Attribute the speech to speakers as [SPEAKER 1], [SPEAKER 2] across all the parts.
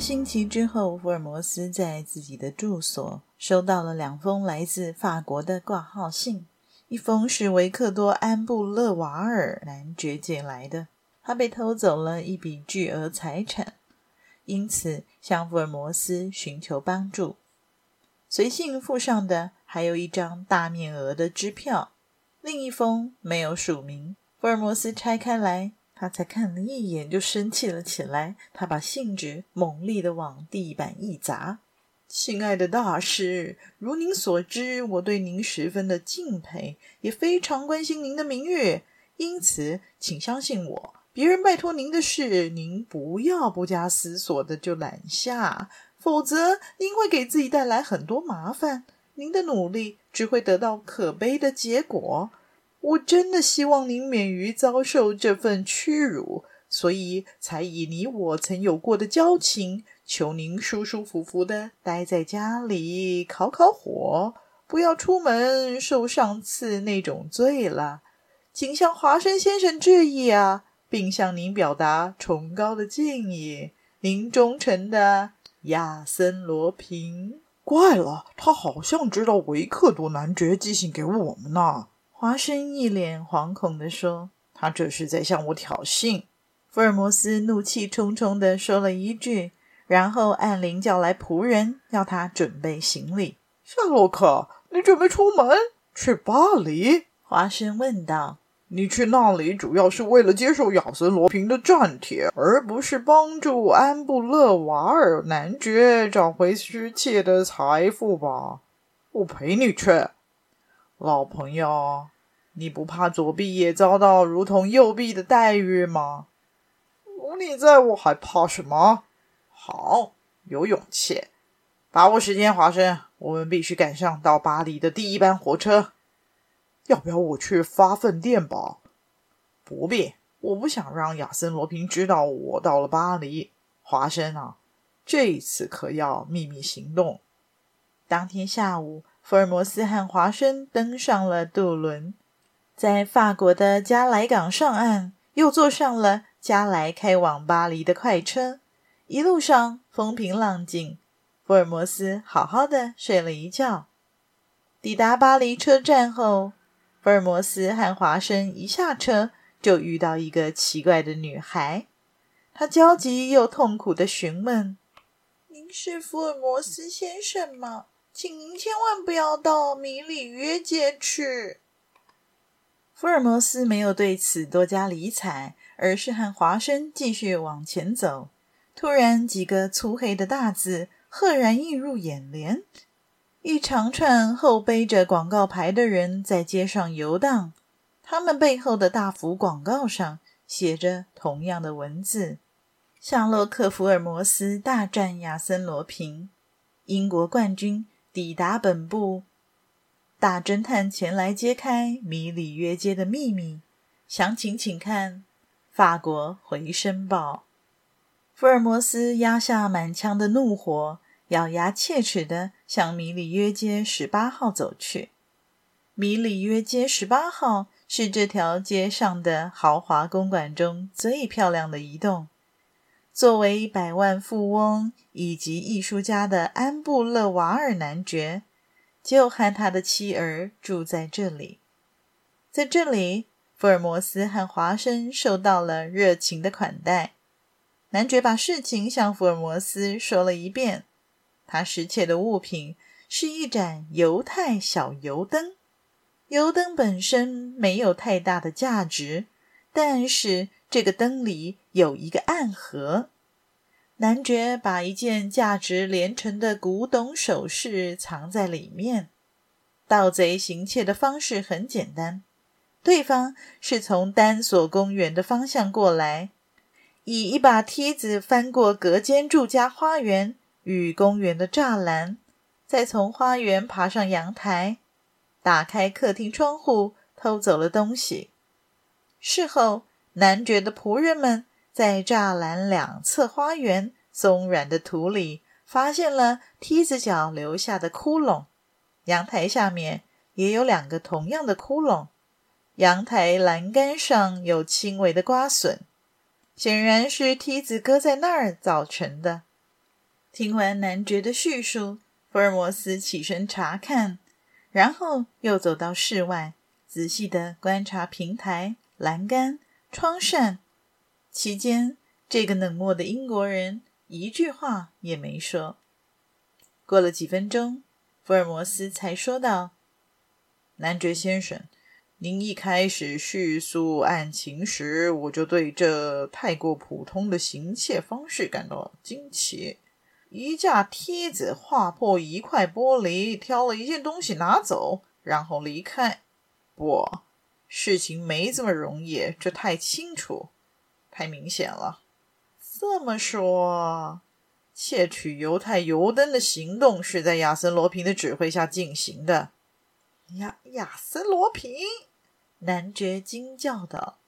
[SPEAKER 1] 星期之后，福尔摩斯在自己的住所收到了两封来自法国的挂号信。一封是维克多·安布勒瓦尔男爵借来的，他被偷走了一笔巨额财产，因此向福尔摩斯寻求帮助。随信附上的还有一张大面额的支票。另一封没有署名。福尔摩斯拆开来。他才看了一眼，就生气了起来。他把信纸猛力地往地板一砸。“亲爱的大师，如您所知，我对您十分的敬佩，也非常关心您的名誉。因此，请相信我，别人拜托您的事，您不要不加思索的就揽下，否则您会给自己带来很多麻烦。您的努力只会得到可悲的结果。”我真的希望您免于遭受这份屈辱，所以才以你我曾有过的交情，求您舒舒服服的待在家里，烤烤火，不要出门受上次那种罪了。请向华生先生致意啊，并向您表达崇高的敬意。您忠诚的亚森罗平。怪了，他好像知道维克多男爵寄信给我们呢。华生一脸惶恐地说：“他这是在向我挑衅。”福尔摩斯怒气冲冲地说了一句，然后按铃叫来仆人，要他准备行李。“夏洛克，你准备出门去巴黎？”华生问道。“你去那里主要是为了接受亚森·罗平的战帖，而不是帮助安布勒瓦尔男爵找回失窃的财富吧？”“我陪你去。”老朋友，你不怕左臂也遭到如同右臂的待遇吗？有你在，我还怕什么？好，有勇气，把握时间，华生，我们必须赶上到巴黎的第一班火车。要不要我去发份电报？不必，我不想让亚森罗平知道我到了巴黎。华生啊，这一次可要秘密行动。当天下午。福尔摩斯和华生登上了渡轮，在法国的加莱港上岸，又坐上了加莱开往巴黎的快车。一路上风平浪静，福尔摩斯好好的睡了一觉。抵达巴黎车站后，福尔摩斯和华生一下车就遇到一个奇怪的女孩，她焦急又痛苦的询问：“您是福尔摩斯先生吗？”请您千万不要到米里约街去。福尔摩斯没有对此多加理睬，而是和华生继续往前走。突然，几个粗黑的大字赫然映入眼帘：一长串后背着广告牌的人在街上游荡，他们背后的大幅广告上写着同样的文字：“夏洛克·福尔摩斯大战亚森·罗平，英国冠军。”抵达本部，大侦探前来揭开米里约街的秘密。详情请看《法国回声报》。福尔摩斯压下满腔的怒火，咬牙切齿地向米里约街十八号走去。米里约街十八号是这条街上的豪华公馆中最漂亮的一栋。作为百万富翁以及艺术家的安布勒瓦尔男爵，就和他的妻儿住在这里。在这里，福尔摩斯和华生受到了热情的款待。男爵把事情向福尔摩斯说了一遍。他失窃的物品是一盏犹太小油灯。油灯本身没有太大的价值，但是，这个灯里有一个暗盒，男爵把一件价值连城的古董首饰藏在里面。盗贼行窃的方式很简单，对方是从丹索公园的方向过来，以一把梯子翻过隔间住家花园与公园的栅栏，再从花园爬上阳台，打开客厅窗户，偷走了东西。事后，男爵的仆人们在栅栏两侧花园松软的土里发现了梯子脚留下的窟窿，阳台下面也有两个同样的窟窿，阳台栏杆上有轻微的刮损。显然是梯子搁在那儿造成的。听完男爵的叙述，福尔摩斯起身查看，然后又走到室外，仔细地观察平台、栏杆、窗扇。期间，这个冷漠的英国人一句话也没说。过了几分钟，福尔摩斯才说道：“男爵先生。”您一开始叙述案情时，我就对这太过普通的行窃方式感到惊奇。一架梯子划破一块玻璃，挑了一件东西拿走，然后离开。不，事情没这么容易，这太清楚，太明显了。这么说，窃取犹太油灯的行动是在亚森·罗平的指挥下进行的。亚亚森·罗平。男爵惊叫道：“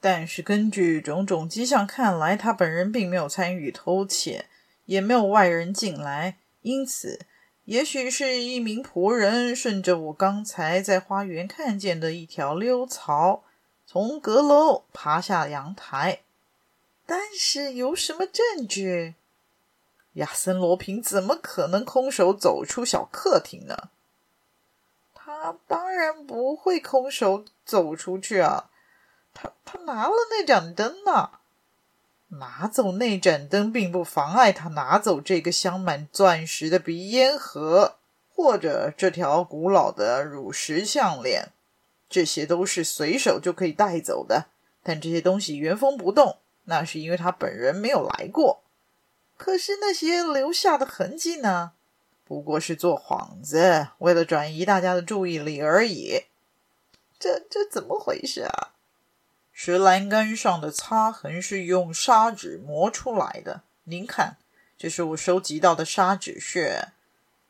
[SPEAKER 1] 但是根据种种迹象看来，他本人并没有参与偷窃，也没有外人进来。因此，也许是一名仆人顺着我刚才在花园看见的一条溜槽，从阁楼爬下阳台。但是有什么证据？亚森·罗平怎么可能空手走出小客厅呢？”他当然不会空手走出去啊！他他拿了那盏灯呢？拿走那盏灯并不妨碍他拿走这个镶满钻石的鼻烟盒，或者这条古老的乳石项链。这些都是随手就可以带走的。但这些东西原封不动，那是因为他本人没有来过。可是那些留下的痕迹呢？不过是做幌子，为了转移大家的注意力而已。这这怎么回事啊？石栏杆上的擦痕是用砂纸磨出来的。您看，这是我收集到的砂纸屑。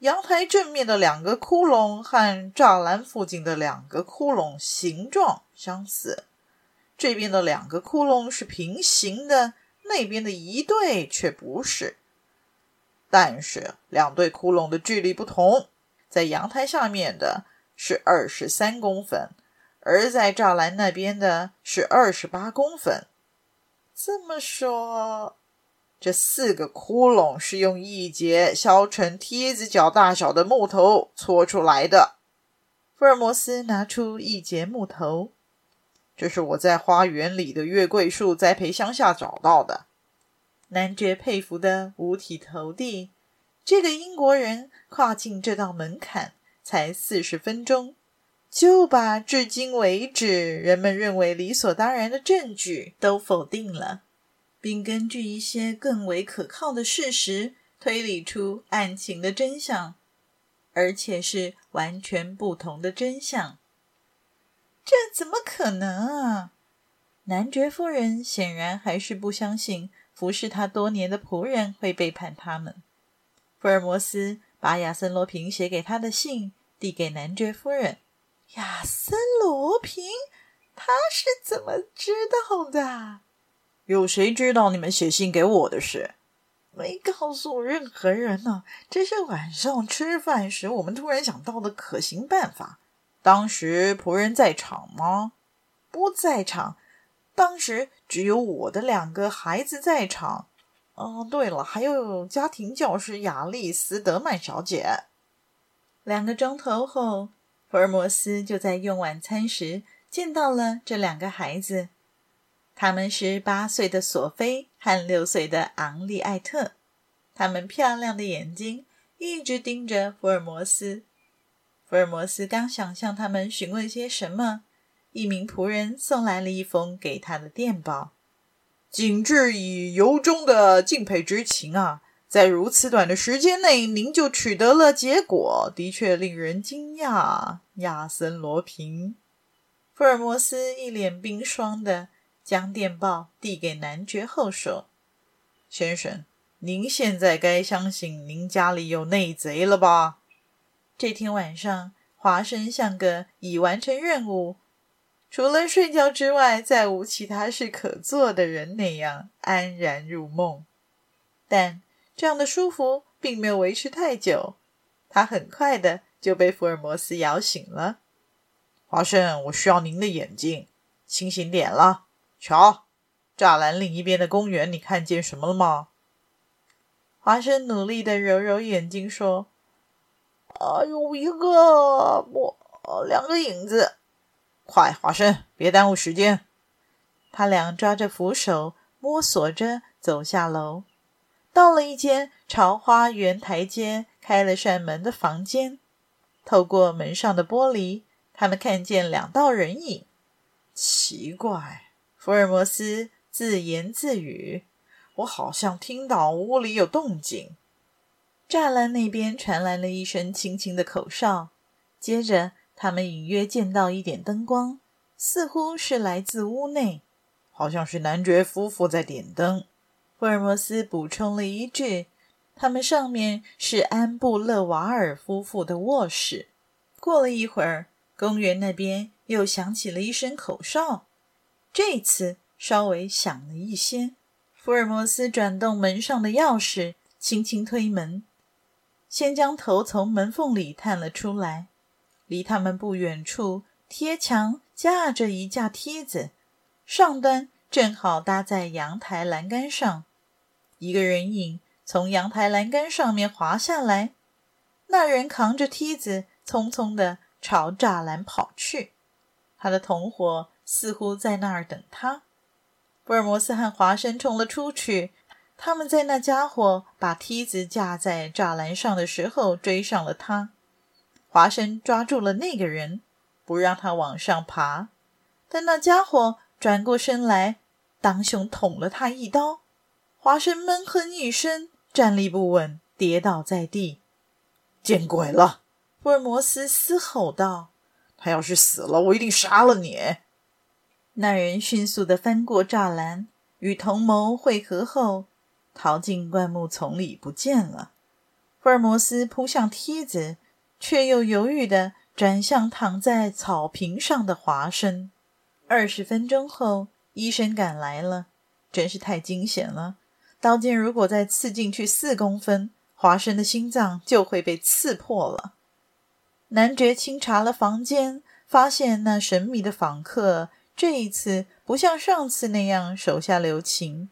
[SPEAKER 1] 阳台正面的两个窟窿和栅栏附近的两个窟窿形状相似。这边的两个窟窿是平行的，那边的一对却不是。但是两对窟窿的距离不同，在阳台下面的是二十三公分，而在栅栏那边的是二十八公分。这么说，这四个窟窿是用一节削成梯子脚大小的木头搓出来的。福尔摩斯拿出一节木头，这是我在花园里的月桂树栽培箱下找到的。男爵佩服得五体投地。这个英国人跨进这道门槛才四十分钟，就把至今为止人们认为理所当然的证据都否定了，并根据一些更为可靠的事实推理出案情的真相，而且是完全不同的真相。这怎么可能啊？男爵夫人显然还是不相信。服侍他多年的仆人会背叛他们。福尔摩斯把亚森·罗平写给他的信递给男爵夫人。亚森·罗平，他是怎么知道的？有谁知道你们写信给我的事？没告诉任何人呢。这是晚上吃饭时我们突然想到的可行办法。当时仆人在场吗？不在场。当时只有我的两个孩子在场。哦，对了，还有家庭教师亚丽斯·德曼小姐。两个钟头后，福尔摩斯就在用晚餐时见到了这两个孩子。他们是八岁的索菲和六岁的昂利艾特。他们漂亮的眼睛一直盯着福尔摩斯。福尔摩斯刚想向他们询问些什么。一名仆人送来了一封给他的电报，谨致以由衷的敬佩之情啊，在如此短的时间内，您就取得了结果，的确令人惊讶。亚森·罗平，福尔摩斯一脸冰霜的将电报递给男爵后说：“先生，您现在该相信您家里有内贼了吧？”这天晚上，华生像个已完成任务，除了睡觉之外再无其他事可做的人那样安然入梦。但这样的舒服并没有维持太久，他很快的就被福尔摩斯摇醒了。华生，我需要您的眼睛，清醒点了。瞧，栅栏另一边的公园，你看见什么了吗？华生努力的揉揉眼睛，说：“啊，有一个不，两个影子。”快，华生，别耽误时间。他俩抓着扶手，摸索着走下楼，到了一间朝花园台阶开了扇门的房间。透过门上的玻璃。他们看见两道人影，奇怪，福尔摩斯自言自语：“我好像听到屋里有动静。”栅栏那边传来了一声轻轻的口哨，接着他们隐约见到一点灯光，似乎是来自屋内，好像是男爵夫妇在点灯。福尔摩斯补充了一句：“他们上面是安布勒瓦尔夫妇的卧室。”过了一会儿。公园那边又响起了一声口哨，这次稍微响了一些。福尔摩斯转动门上的钥匙，轻轻推门，先将头从门缝里探了出来。离他们不远处，贴墙架着一架梯子，上端正好搭在阳台栏杆上。一个人影从阳台栏杆上面滑下来，那人扛着梯子，匆匆地。朝栅栏跑去，他的同伙似乎在那儿等他。福尔摩斯和华生冲了出去，他们在那家伙把梯子架在栅栏上的时候追上了他。华生抓住了那个人，不让他往上爬，但那家伙转过身来，当胸捅了他一刀。华生闷哼一声，站立不稳，跌倒在地。见鬼了！福尔摩斯嘶吼道：“他要是死了，我一定杀了你！”那人迅速地翻过栅栏，与同谋会合后，逃进灌木丛里不见了。福尔摩斯扑向梯子，却又犹豫地转向躺在草坪上的华生。二十分钟后，医生赶来了，真是太惊险了！刀尖如果再刺进去四公分，华生的心脏就会被刺破了。男爵清查了房间，发现那神秘的访客这一次不像上次那样手下留情，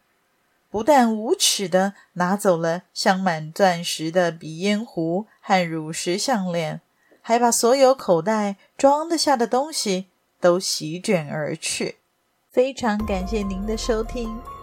[SPEAKER 1] 不但无耻地拿走了镶满钻石的鼻烟壶和乳石项链，还把所有口袋装得下的东西都席卷而去。非常感谢您的收听，